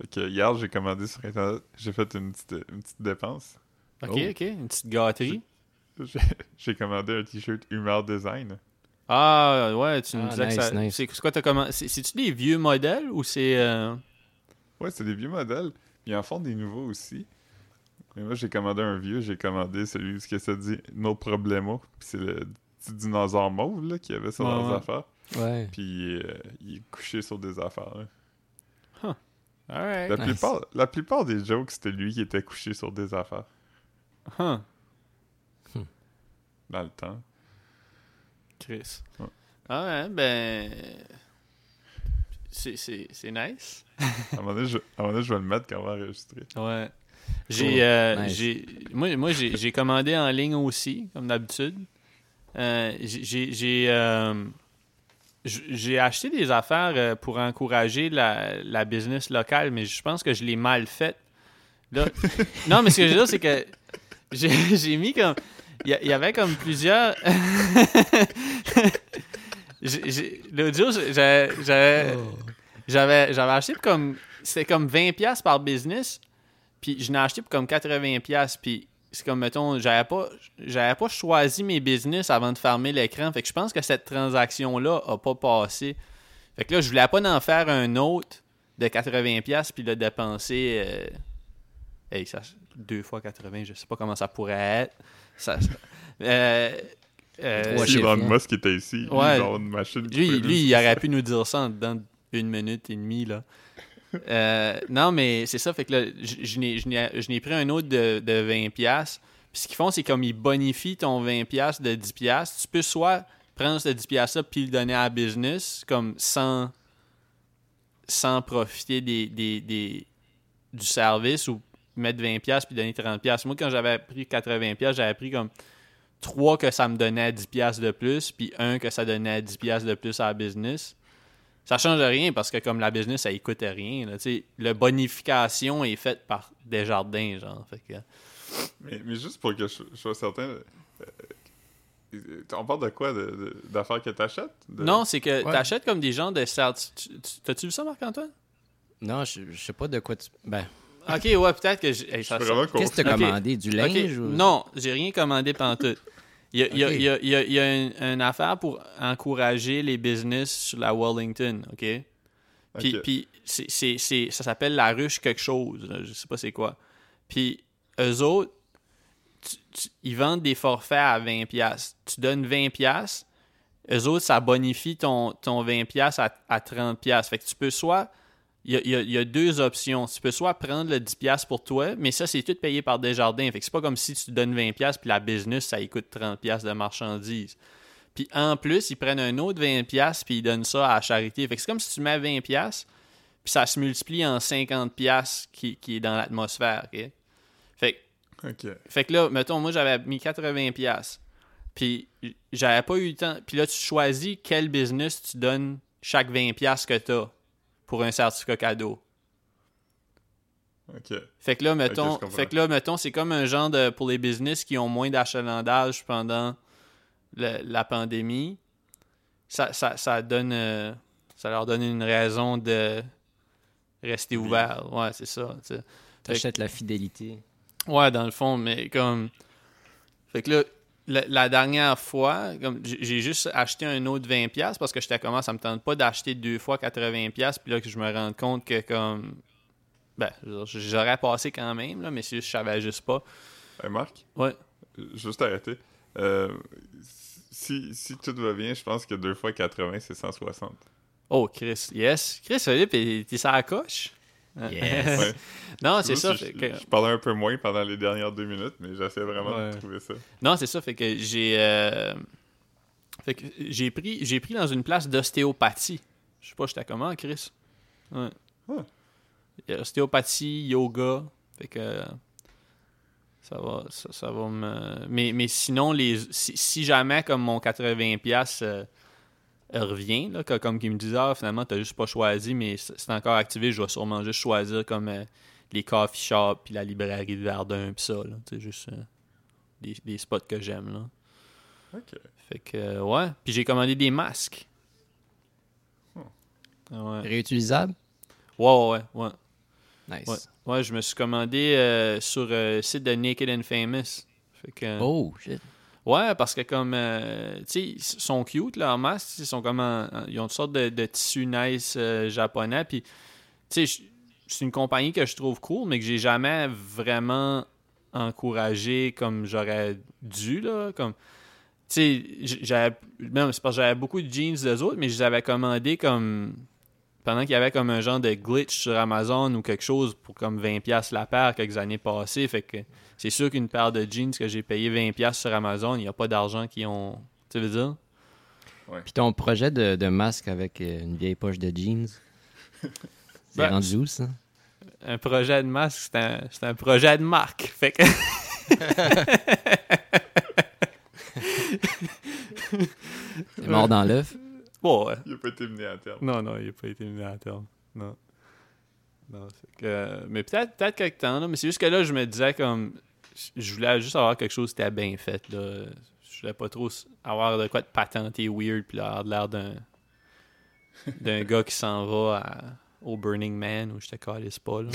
Fait que hier, j'ai commandé sur Internet. J'ai fait une petite, une petite dépense. Ok, Oh. ok. Une petite gâterie. J'ai commandé un t-shirt Humor Design. Ah, ouais, tu nous Ah, disais nice, que ça. nice. C'est c'est quoi, t'as commandé c'est- C'est-tu des vieux modèles ou c'est. euh, Ouais, c'est des vieux modèles. Ils en font des nouveaux aussi. Mais moi, j'ai commandé un vieux. J'ai commandé celui ce que ça dit No Problemo. Puis c'est le petit dinosaure mauve là, qu'il y avait sur Ouais, leurs ouais. affaires. Ouais. Puis euh, il est couché sur des affaires. hein. Alright. La, Nice. plupart, la plupart des jokes, c'était lui qui était couché sur des affaires Huh. dans le temps. Chris. Ouais. Ah ouais, ben. C'est- C'est c'est nice. À un moment donné, je, à un moment donné, je vais le mettre quand on va enregistrer. Ouais. J'ai. Euh, Nice. j'ai- Moi, moi j'ai j'ai commandé en ligne aussi, comme d'habitude. Euh, j'ai- j'ai. Euh, j'ai acheté des affaires pour encourager la, la business locale, mais je pense que je l'ai mal fait. Là, non, mais ce que je veux dire, c'est que j'ai j'ai mis comme. Il y, avait comme plusieurs. J'ai- j'ai- L'autre jour, j'ai- j'avais j'avais j'avais acheté comme. C'était comme 20$ par business. Puis je n'ai acheté pour comme 80$. Puis c'est comme, mettons, j'avais pas, j'avais pas choisi mes business avant de fermer l'écran. Fait que je pense que cette transaction-là a pas passé. Fait que là, je voulais pas en faire un autre de 80$ puis le dépenser. euh, hey, ça, deux fois 80, je sais pas comment ça pourrait être. Ça, euh, euh, chiffres, Elon. Musk était ici, Ouais. va avoir une machine qui lui, lui, il aurait pu nous dire ça en dedans d'une minute et demie, là. Euh, non, mais c'est ça, fait que là, je n'ai- pris un autre de, de 20$. piastres. Puis ce qu'ils font, c'est comme ils bonifient ton 20$ piastres de 10$. piastres. Tu peux soit prendre ce 10$ piastres-là puis le donner à la business, comme sans, profiter du service ou mettre 20$ piastres puis donner 30$. piastres. Moi, quand j'avais pris 80$, piastres, j'avais pris comme 3 que ça me donnait 10$ piastres de plus, puis 1 que ça donnait 10$ piastres de plus à la business. Ça change rien parce que comme la business, ça ne coûte rien. Là, tu la bonification est faite par Desjardins, genre. Fait que, Mais, mais juste pour que je, je sois certain, euh, euh, on parle de quoi? De- de- D'affaires que t'achètes? De- Non, c'est que Ouais. t'achètes comme des gens de tu- tu- T'as-tu vu ça, Marc-Antoine? Non, je, je sais pas de quoi tu. Ben, Ok, ouais, peut-être que. j'ai- hey, qu'est-ce que t'as commandé Du linge ou... Non, j'ai rien commandé y a, il y a- Ok. il y a- il y a- il y a une, une affaire pour encourager les business sur la Wellington, OK? Puis, c'est, c'est- c'est- ça s'appelle la ruche quelque chose, là, je sais pas c'est quoi. Puis eux autres, tu- tu- ils vendent des forfaits à 20$. piastres. Tu donnes 20$, piastres, eux autres, ça bonifie ton, ton 20$ piastres à, à 30$. piastres. Fait que tu peux soit... Il y a, y y deux options. Tu peux soit prendre le 10$ piastres pour toi, mais ça, c'est tout payé par Desjardins. Fait que c'est pas comme si tu donnes 20$ piastres, puis la business, ça y coûte 30$ piastres de marchandises. Puis en plus, ils prennent un autre 20$ piastres, puis ils donnent ça à la charité. Fait que c'est comme si tu mets 20$, piastres, puis ça se multiplie en 50$ piastres qui, qui est dans l'atmosphère. ok? Fait, que- fait que là, mettons, moi, j'avais mis 80$. piastres, Puis j'avais pas eu le temps. Puis là, tu choisis quel business tu donnes chaque 20$ piastres que tu as pour un certificat cadeau. Ok. Fait que là, mettons, fait que là, mettons, c'est comme un genre de pour les business qui ont moins d'achalandage pendant le- la pandémie. Ça, ça, ça donne euh, ça leur donne une raison de rester Oui. ouvert. Ouais, c'est ça. T'achètes la fidélité. Ouais, dans le fond, mais comme. Fait que là, la, la dernière fois, j'ai juste acheté un autre 20$ parce que j'étais comment, ça me tente pas d'acheter deux fois 80$, puis là que je me rends compte que comme. Ben, j'aurais passé quand même, là, mais que je savais juste pas. Hey, Marc, Ouais. juste arrêter. Euh, si, si tout va bien, je pense que 2 fois 80, c'est 160. Oh, Chris, yes. Chris, Philippe, t'es ça à la coche? Yes. Ouais. non, c'est ça. Je, fait que- je parlais un peu moins pendant les dernières deux minutes, mais j'essaie vraiment Ouais. de trouver ça. Non, c'est ça. Fait que j'ai. euh, Fait que j'ai pris, j'ai pris dans une place d'ostéopathie. Je sais pas, j'étais comment, Chris? Ouais. A Ostéopathie, yoga. Fait que. Ça va, ça, ça va me. Mais, mais sinon, les, si, si jamais, comme mon 80$ piastres, euh, revient, là, que- comme qu'il me disait, ah, finalement, t'as juste pas choisi, mais c'est c'est encore activé, je vais sûrement juste choisir comme euh, les coffee shops, puis la librairie de Verdun, puis ça, là. C'est juste euh, des, des spots que j'aime, là. Ok. Fait que, euh, ouais. Puis j'ai commandé des masques. Hmm. Ouais. Réutilisable? Ouais, ouais, ouais, ouais. Nice. Ouais. Ouais, je me suis commandé euh, sur euh, le site de Naked and Famous. Fait que, Oh, shit. Ouais, parce que comme, euh, tu sais, ils sont cute, leurs masques. Ils sont comme en- en- ils ont une sorte de, tissu nice euh, japonais. Puis, tu sais, c'est une compagnie que je trouve cool, mais que j'ai jamais vraiment encouragé comme j'aurais dû, là. Comme, tu sais, j'avais, même, c'est parce que j'avais beaucoup de jeans des autres, mais je les avais commandés comme, pendant qu'il y avait comme un genre de glitch sur Amazon ou quelque chose pour comme 20$ la paire quelques années passées. Fait que, c'est sûr qu'une paire de jeans que j'ai payé 20$ sur Amazon, il n'y a pas d'argent qui ont. Tu veux dire? Puis ton projet de, de masque avec euh, une vieille poche de jeans, c'est Ben, rendu où, ça? Un projet de masque, c'est un, projet de marque. Fait que. C'est mort dans l'œuf? Bon, ouais. Il a pas été mené à terme. Non, non, il n'a pas été mené à terme. Non. Non, que. Mais peut-être peut quelque temps, là. Mais c'est juste que là, je me disais comme. Je voulais juste avoir quelque chose qui était bien fait, là. Je voulais pas trop avoir de quoi de patenté weird, puis avoir de l'air d'un. d'un gars qui s'en va à- au Burning Man où je te calisse pas, là.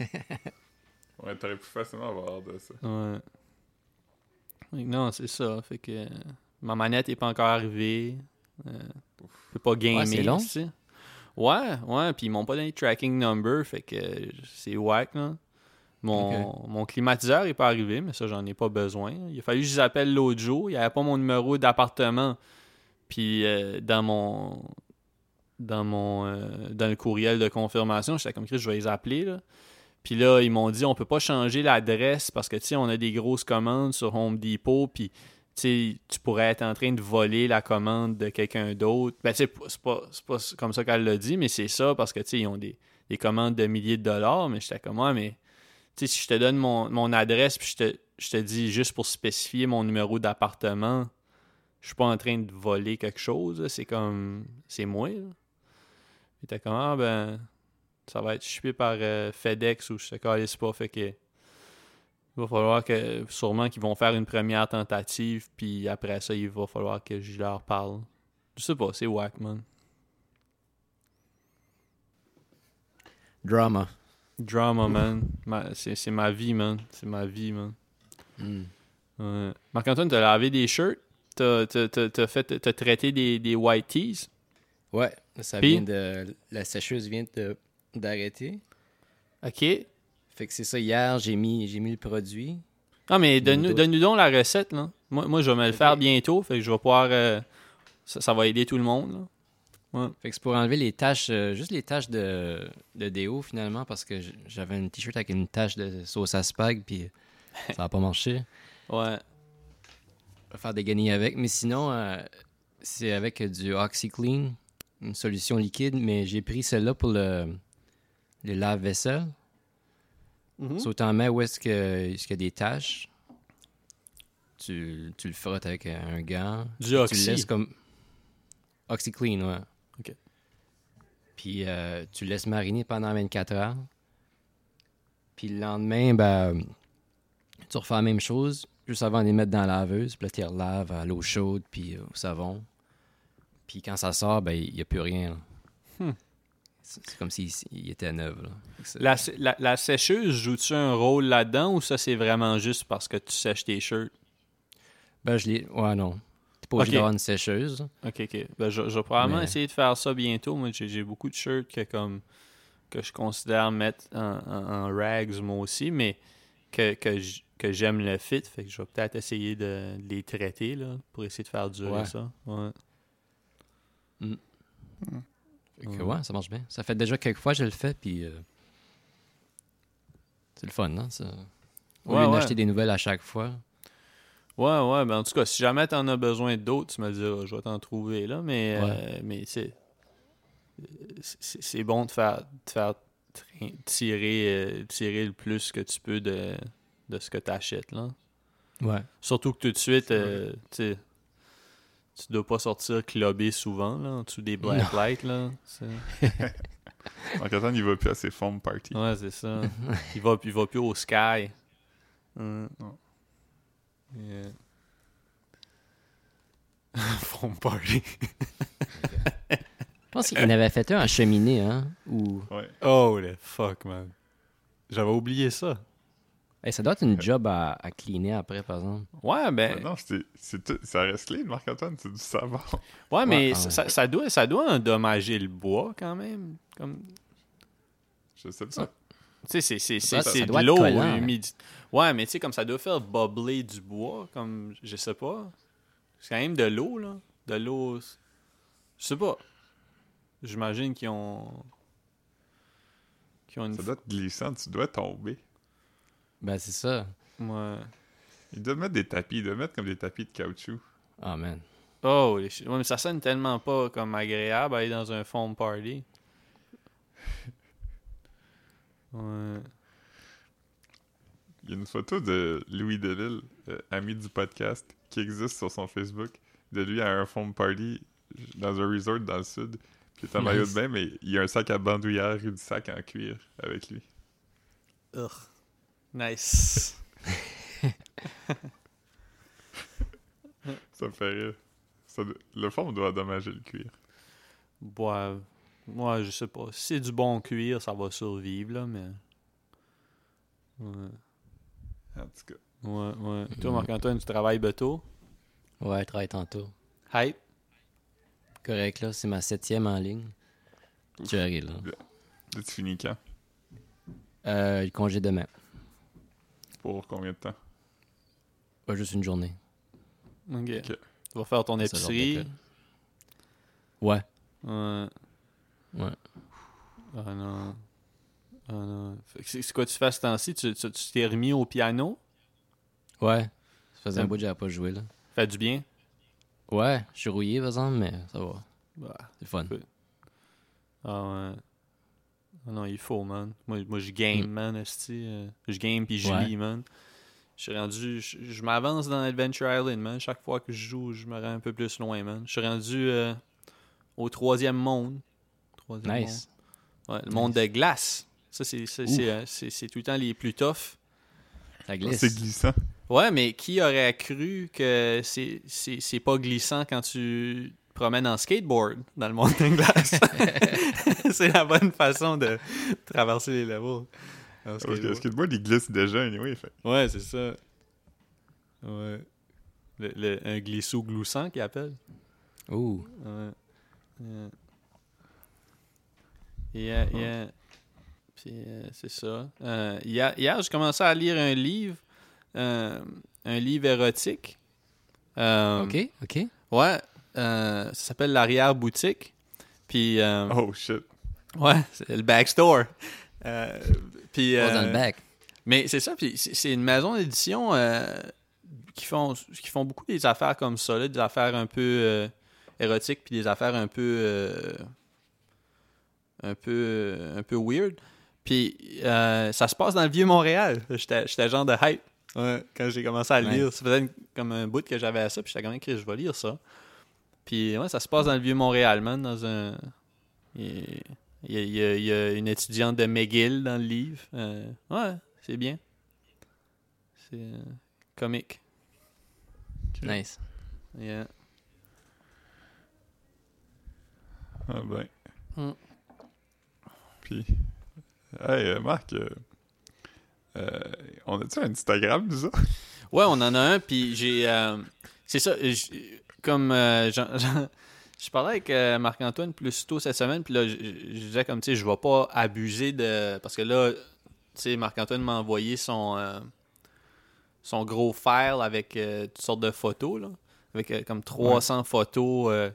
Ouais, t'aurais pu facilement avoir de ça. Ouais. Non, c'est ça. Fait que. Ma manette est pas encore arrivée. Euh, je peux pas gamer. Ouais, c'est long. Ouais, ouais. Puis ils m'ont pas donné tracking number. Fait que c'est whack, là. Mon, mon climatiseur est pas arrivé, mais ça, j'en ai pas besoin. Il a fallu que je les appelle l'autre jour. Il n'y avait pas mon numéro d'appartement. Puis euh, dans mon. Dans mon. euh, dans le courriel de confirmation, j'étais comme Chris, je vais les appeler, là. Puis là, ils m'ont dit, on peut pas changer l'adresse parce que, tu sais, on a des grosses commandes sur Home Depot, puis, tu pourrais être en train de voler la commande de quelqu'un d'autre. Ben, c'est pas, comme ça qu'elle l'a dit, mais c'est ça parce que, ils ont des, des commandes de milliers de dollars, mais j'étais comme, ouais, mais, si je te donne mon, mon adresse, puis je te, dis juste pour spécifier mon numéro d'appartement, je suis pas en train de voler quelque chose, c'est comme, c'est moi, là. Puis t'es ah, ben, ça va être shippé par euh, FedEx ou je sais pas. Fait que. Il va falloir que. Sûrement qu'ils vont faire une première tentative. Puis après ça, il va falloir que je leur parle. Je sais pas, c'est whack, man. Drama. Drama, man. Ma- c'est ma vie, man. C'est ma vie, man. Hmm. Marc-Antoine, t'as lavé des shirts? T'as t'as traité des, des white tees? Ouais, ça Puis? vient de. La sécheuse vient d'arrêter. OK. Fait que c'est ça, hier, j'ai mis, j'ai mis le produit. Ah, mais donne-nous donne donc la recette, là. Moi, moi, je vais me le faire bientôt. Fait que je vais pouvoir. euh, ça, ça va aider tout le monde, là. Fait que c'est pour enlever les taches, euh, juste les taches de, de déo finalement, parce que j'avais un t-shirt avec une tache de sauce à spag, puis ça n'a pas marché. Ouais. Je vais faire des guenilles avec. Mais sinon, euh, c'est avec du OxyClean, une solution liquide, mais j'ai pris celle-là pour le, le lave-vaisselle. Mhm. Sauf en mets où est-ce qu'il y a des taches. Tu, tu le frottes avec un gant. Du Tu le laisses comme. OxyClean, ouais. Ok. Puis euh, tu le laisses mariner pendant 24 heures. Puis le lendemain, ben, tu refais la même chose, juste avant de les mettre dans la laveuse. Puis là, tu les relaves à l'eau chaude, puis au savon. Puis quand ça sort, ben, il n'y a plus rien. là. Hmm. C'est comme s'il il était neuf. Là. La, sé- la, la sécheuse, joue-tu un rôle là-dedans ou ça, c'est vraiment juste parce que tu sèches tes shirts? Ben, je l'ai. Ouais, non. T'es pas obligé Ok. d'avoir une sécheuse. Ok, ok. Ben, je, je vais probablement Mais- essayer de faire ça bientôt. Moi, j'ai beaucoup de shirts que, comme, que je considère mettre en, en- en rags, moi aussi, mais que, que j'aime le fit. Fait que je vais peut-être essayer de, de les traiter là, pour essayer de faire durer Ouais. ça. Ouais. Fait que, Ouais. ouais, ça marche bien. Ça fait déjà quelques fois que je le fais, puis. euh, C'est le fun, non? Ça... Au Ouais, lieu ouais. d'acheter des nouvelles à chaque fois. Ouais, ouais, ben en tout cas, si jamais t'en as besoin d'autres, tu me diras, je vais t'en trouver là, mais, Ouais. euh, mais c'est, c'est bon de faire, de faire tirer, euh, tirer le plus que tu peux de, de ce que tu achètes là. Ouais. Surtout que tout de suite, euh, tu sais, tu dois pas sortir clubber souvent là, en dessous des black lights là. C'est- Marc-Antoine, il va plus à ses foam parties. Ouais, c'est ça. il, va, il va plus au Sky. Hum. Non. Yeah. Foam party. Je pense qu'il en avait fait un en cheminée, hein? Ou... Ouais. Oh, le fuck, man. J'avais oublié ça. Hey, ça doit être une job à, à cleaner après, par exemple. Ouais, ben. Ouais, non, c'est, c'est tout- ça reste clean, Marc-Antoine, c'est du savon. Ouais, mais Ouais, ça, ah. ça- doit, ça doit endommager le bois quand même. Comme, Je sais pas. tu sais, c'est, de l'eau humide. Ouais, mais tu sais, comme ça doit faire bubbler du bois, comme, je sais pas. C'est quand même de l'eau, là. De l'eau. Je sais pas. J'imagine qu'ils ont. Qu'ils ont une. Ça doit être glissant, tu dois tomber. Ben, c'est ça. Ouais. Ils doivent mettre des tapis, ils doivent mettre comme des tapis de caoutchouc. Oh, man. Oh, les ouais, mais ça sonne tellement pas comme agréable aller dans un foam party. Ouais. Il y a une photo de Louis Delisle, euh, ami du podcast, qui existe sur son Facebook, de lui à un foam party dans un resort dans le sud. Puis il est en maillot de bain, mais il y a un sac à bandoulière et du sac en cuir avec lui. Ugh. Nice. Ça me fait rire. Ça le foam doit endommager le cuir. Ouais, ouais, je sais pas. Si c'est du bon cuir, ça va survivre, là, mais. Ouais, En tout cas. ouais, ouais. Toi, Marc-Antoine, tu travailles bateau? Ouais, je travaille tantôt. Hype? Correct, là. C'est ma septième en ligne. Tu arrives, là. Là, tu finis quand? Euh, le congé demain. Pour combien de temps? Pas juste une journée. Ok. Tu vas faire ton épicerie? Ouais. Ouais. Ouais. Ah non. Ah non. Fait que C'est quoi tu fais ce temps-ci? Tu tu- tu t'es remis au piano? Ouais. Ça faisait un bout que j'avais pas joué, là. Fait du bien? Ouais, je suis rouillé, par exemple, mais ça va. Bah. C'est fun. Peu. Ah ouais. Ah non, il faut, man. Moi, moi je game, Mm. man, esti. euh, Je game puis je Ouais. lis, man. Je suis rendu... Je, je m'avance dans Adventure Island, man. Chaque fois que je joue, je me rends un peu plus loin, man. Je suis rendu euh, au troisième monde. Troisième Nice. monde. Ouais, le monde de glace. Ça, c'est ça, c'est, euh, c'est- tout le temps les plus toughs. Ça Ah, glisse. C'est glissant. Ouais, mais qui aurait cru que c'est, c'est, c'est pas glissant quand tu te promènes en skateboard dans le monde de glace? c'est la bonne façon de traverser les levels. en Parce que le skateboard. il glisse déjà, anyway. Fait. Ouais, c'est ça. Ouais. Le, le- un glissou gloussant qu'il appelle. Ouh. Ouais. Yeah. Yeah, yeah. Puis euh, c'est ça. Euh, hier, hier j'ai commencé à lire un livre, euh, un livre érotique. Euh, OK, OK. Ouais, euh, ça s'appelle L'arrière-boutique. Puis, euh, Oh shit. ouais, c'est le backstore. Euh, puis, Pas dans euh, le bac. mais c'est ça, puis c'est une maison d'édition euh, qui, font, qui font beaucoup des affaires comme ça, là, des affaires un peu euh, érotiques, puis des affaires un peu. euh, un peu. un peu weird. Puis euh, ça se passe dans le vieux Montréal. J'étais j'étais genre de hype ouais, quand j'ai commencé à le Ouais. lire. Ça faisait une- comme un bout que j'avais à ça, puis j'étais comme écrit, je vais lire ça. Puis ouais, ça se passe dans le vieux Montréal, man, dans un. Il y, a, il y a- il y a une étudiante de McGill dans le livre. Euh, ouais, c'est bien. C'est euh, comique. Nice. Yeah. Ah ben. Mm. Puis. Hey, euh, Marc. euh, euh, on a-tu un Instagram, nous autres? Ouais, on en a un, puis j'ai. euh, c'est ça, j- comme. euh, je parlais avec euh, Marc-Antoine plus tôt cette semaine, puis là, je, je disais comme, tu sais, je vais pas abuser de. Parce que là, tu sais, Marc-Antoine m'a envoyé son. euh, son gros file avec euh, toutes sortes de photos, là. Avec euh, comme 300 photos euh,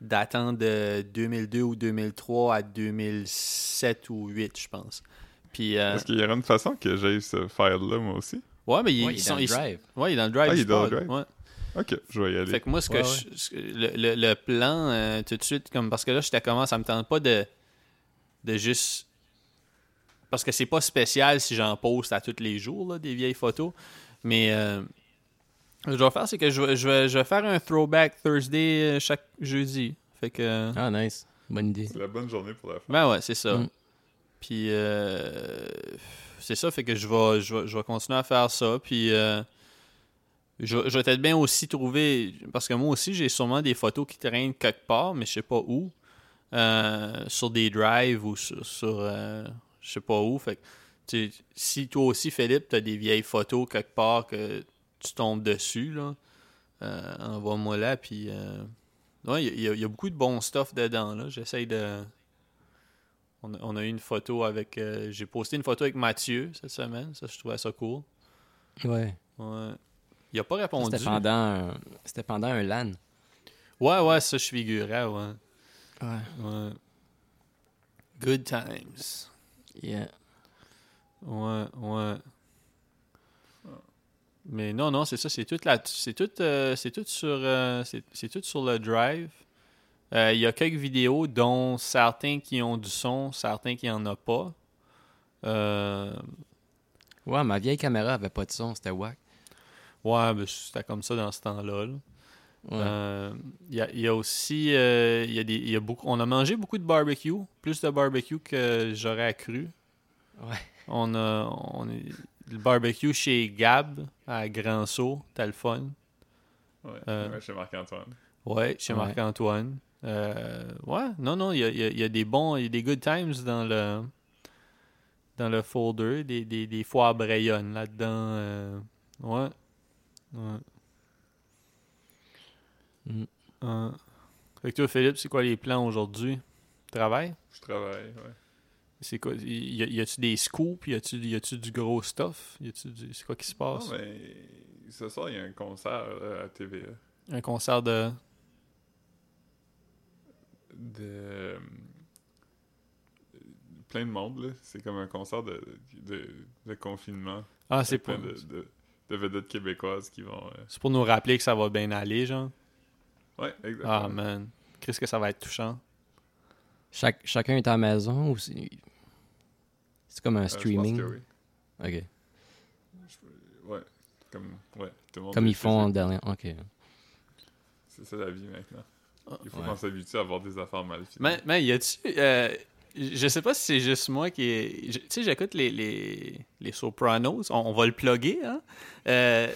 datant de 2002 ou 2003 à 2007 ou 2008, je pense. Puis. euh, Est-ce qu'il y aura une façon que j'aille ce file-là, moi aussi? ouais, mais ils, Ouais, ils il est sont. dans le ils- drive. ouais, il est dans le drive. Ah, il est dans le drive. ouais. Ok, je vais y aller. Fait que moi, ce que Ouais, je- le, le- le plan, euh, tout de suite, comme parce que là, j'étais comment, ça me tente pas de, de juste. Parce que c'est pas spécial si j'en poste à tous les jours, là, des vieilles photos. Mais euh, ce que je vais faire, c'est que je vais, je, vais, je vais faire un throwback Thursday euh, chaque jeudi. Fait que. Ah, nice. Bonne idée. C'est la bonne journée pour la faire. Ben ouais, c'est ça. Mm. Puis euh, c'est ça, fait que je vais, je vais, je vais continuer à faire ça. Puis euh, je, je vais peut-être bien aussi trouver. Parce que moi aussi, j'ai sûrement des photos qui traînent quelque part, mais je sais pas où. Euh, sur des drives ou sur. sur euh, je sais pas où. Fait que, si toi aussi, Philippe, tu as des vieilles photos quelque part que tu tombes dessus, là, euh, envoie-moi là. Puis. euh, ouais, il y, a- il y a beaucoup de bon stuff dedans, là. J'essaye de. On a, on a eu une photo avec. J'ai posté une photo avec Mathieu cette semaine. Ça, je trouvais ça cool. Ouais. Ouais. Il a pas répondu. C'était pendant, un... C'était pendant un LAN. Ouais, ouais, ça, je figurais, ouais. Ouais. ouais. Good times. Yeah. Ouais, ouais. Mais non, non, c'est ça, c'est tout là, c'est tout, euh, c'est tout sur, euh, c'est c'est tout sur le drive. Euh, Il y a quelques vidéos, dont certains qui ont du son, certains qui en ont pas. Ouais, ma vieille caméra avait pas de son, c'était wack. Ouais, ben, c'était comme ça dans ce temps-là. là. Ouais. Euh, Il y, a, il y a aussi, euh, il y a des, il y a beaucoup, on a mangé beaucoup de barbecue, plus de barbecue que j'aurais accru. Ouais. On a, on est, le barbecue chez Gab à Grand Sault, t'as le fun. Ouais, Euh, ouais, chez Marc-Antoine. Ouais, chez Ouais. Marc-Antoine. Euh, ouais, non, non, il y a, il y a- il y a des bons, il y a des good times dans le dans le folder, des, des, des foires Brayonne là-dedans. euh, ouais. Ouais. Mm. Ouais. Fait que toi, Philippe, c'est quoi les plans aujourd'hui? Travail? Je travaille, ouais. C'est quoi? Y, a- y a-tu des scoops? Y a-tu, y a-tu du gros stuff? Y a-tu du- c'est quoi qui se passe? Non, mais ce soir, il y a un concert là, à TVA. Un concert de? De. euh, Plein de monde, là. C'est comme un concert de, de, de confinement. Ah, c'est de, de, de vedettes québécoises qui vont. euh, c'est pour nous rappeler que ça va bien aller, genre. Ouais, Ah, exactement. man. Qu'est-ce que ça va être touchant? Chaque, chacun est à la maison ou c'est... C'est comme un Euh, je pense streaming? que oui. Ok. Ouais. Comme, ouais, tout le monde Comme ils font en dernier. Ok. C'est ça la vie maintenant. Il faut Ouais. qu'on s'habitue à avoir des affaires mal finies. Mais, mais y a-tu. Je sais pas si c'est juste moi qui Tu sais, j'écoute les, les, les Sopranos. On, va le plugger, hein? Euh,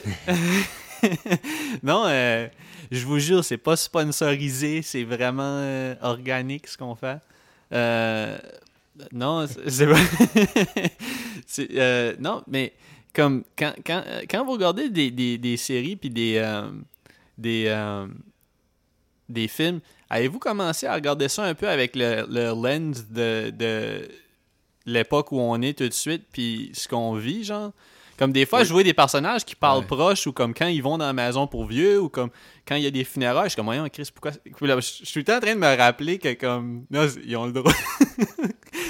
non, euh, je vous jure, c'est pas sponsorisé. C'est vraiment euh, organique ce qu'on fait. Non, c'est pas. non, mais comme quand, quand, quand vous regardez des, des, des séries puis des. des des films, avez-vous commencé à regarder ça un peu avec le, le lens de, de l'époque où on est tout de suite, puis ce qu'on vit, genre? Comme des fois, Oui. je vois des personnages qui parlent Ouais. proches, ou comme quand ils vont dans la maison pour vieux, ou comme quand il y a des funérailles, je suis comme, voyons, Chris, pourquoi... Je suis tout le temps en train de me rappeler que, comme, non, ils ont le droit.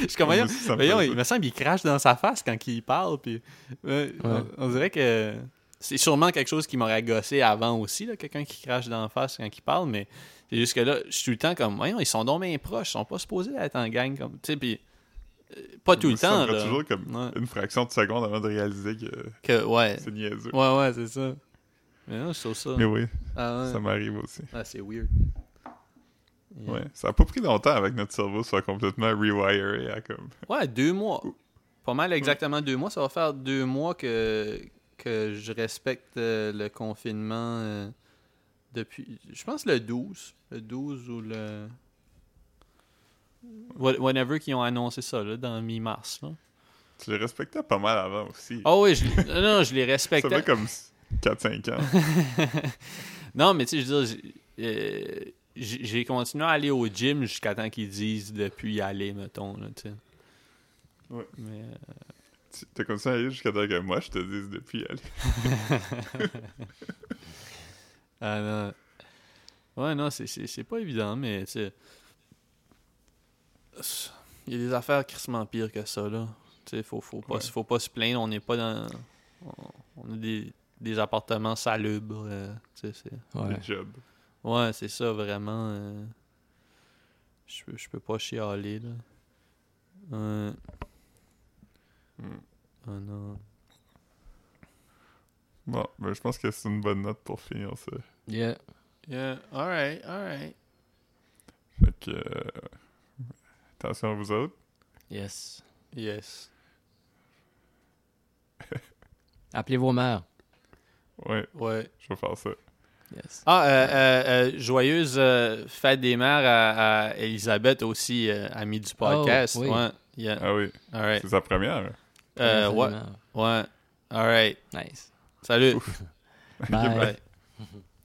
je suis comme, voyons, voyons, il me semble qu'il crache dans sa face quand il parle, puis... ouais, on, on dirait que... C'est sûrement quelque chose qui m'aurait gossé avant aussi, quelqu'un qui crache dans la face quand il parle, mais c'est juste que là, je suis tout le temps comme, voyons, ils sont donc bien proches, ils sont pas supposés être en gang, comme, tu sais, puis euh, pas tout le ça temps, là. toujours comme Ouais. une fraction de seconde avant de réaliser que Que, ouais, c'est niaiseux. ouais, ouais, c'est ça. Mais non, je trouve ça. Mais oui, Ah, ouais. ça m'arrive aussi. Ah, c'est weird. Yeah. Ouais. Ça a pas pris longtemps avec notre cerveau soit complètement rewiré à comme. Ouais, deux mois. Pas mal exactement deux mois. Ça va faire deux mois que, que je respecte euh, le confinement euh, depuis, je pense, le 12. Le 12 ou le... Whenever qu'ils ont annoncé ça, là, dans mi-mars. Tu les respectais pas mal avant aussi. Ah oui, je, non, je les ça respectais. fait comme 4-5 ans. non, mais tu sais, je veux dire, j'ai- euh, j'ai continué à aller au gym jusqu'à temps qu'ils disent de plus y aller, mettons, là, tu sais. Ouais. Mais, euh, Tu- T'as continué à aller jusqu'à temps que moi je te dise depuis aller. Ah non. Ouais, non, c'est- c'est c'est pas évident, mais tu sais. Il y a des affaires crissement pires que ça, là. Tu sais, faut, faut, pas, Ouais. faut pas se plaindre, on n'est pas dans. On, a des, des appartements salubres. euh, tu sais, c'est- Ouais. Job. ouais, c'est ça, vraiment. euh, je, peux- je peux pas chialer, là. Ouais. Hmm. Ah non. Bon, ben, je pense que c'est une bonne note pour finir ça. Yeah. Yeah, alright, alright. Fait que. euh, Attention à vous autres. Yes. Yes. Appelez vos mères. Ouais, Ouais. je vais faire ça. Yes. Ah, euh, euh, euh, joyeuse euh, fête des mères à, à Elisabeth aussi, euh, amie du podcast. Oh, oui. Ouais. Yeah. Ah oui, All right. c'est sa première. ouais. Ouais. All right. Nice. Salut. Bye. Bye.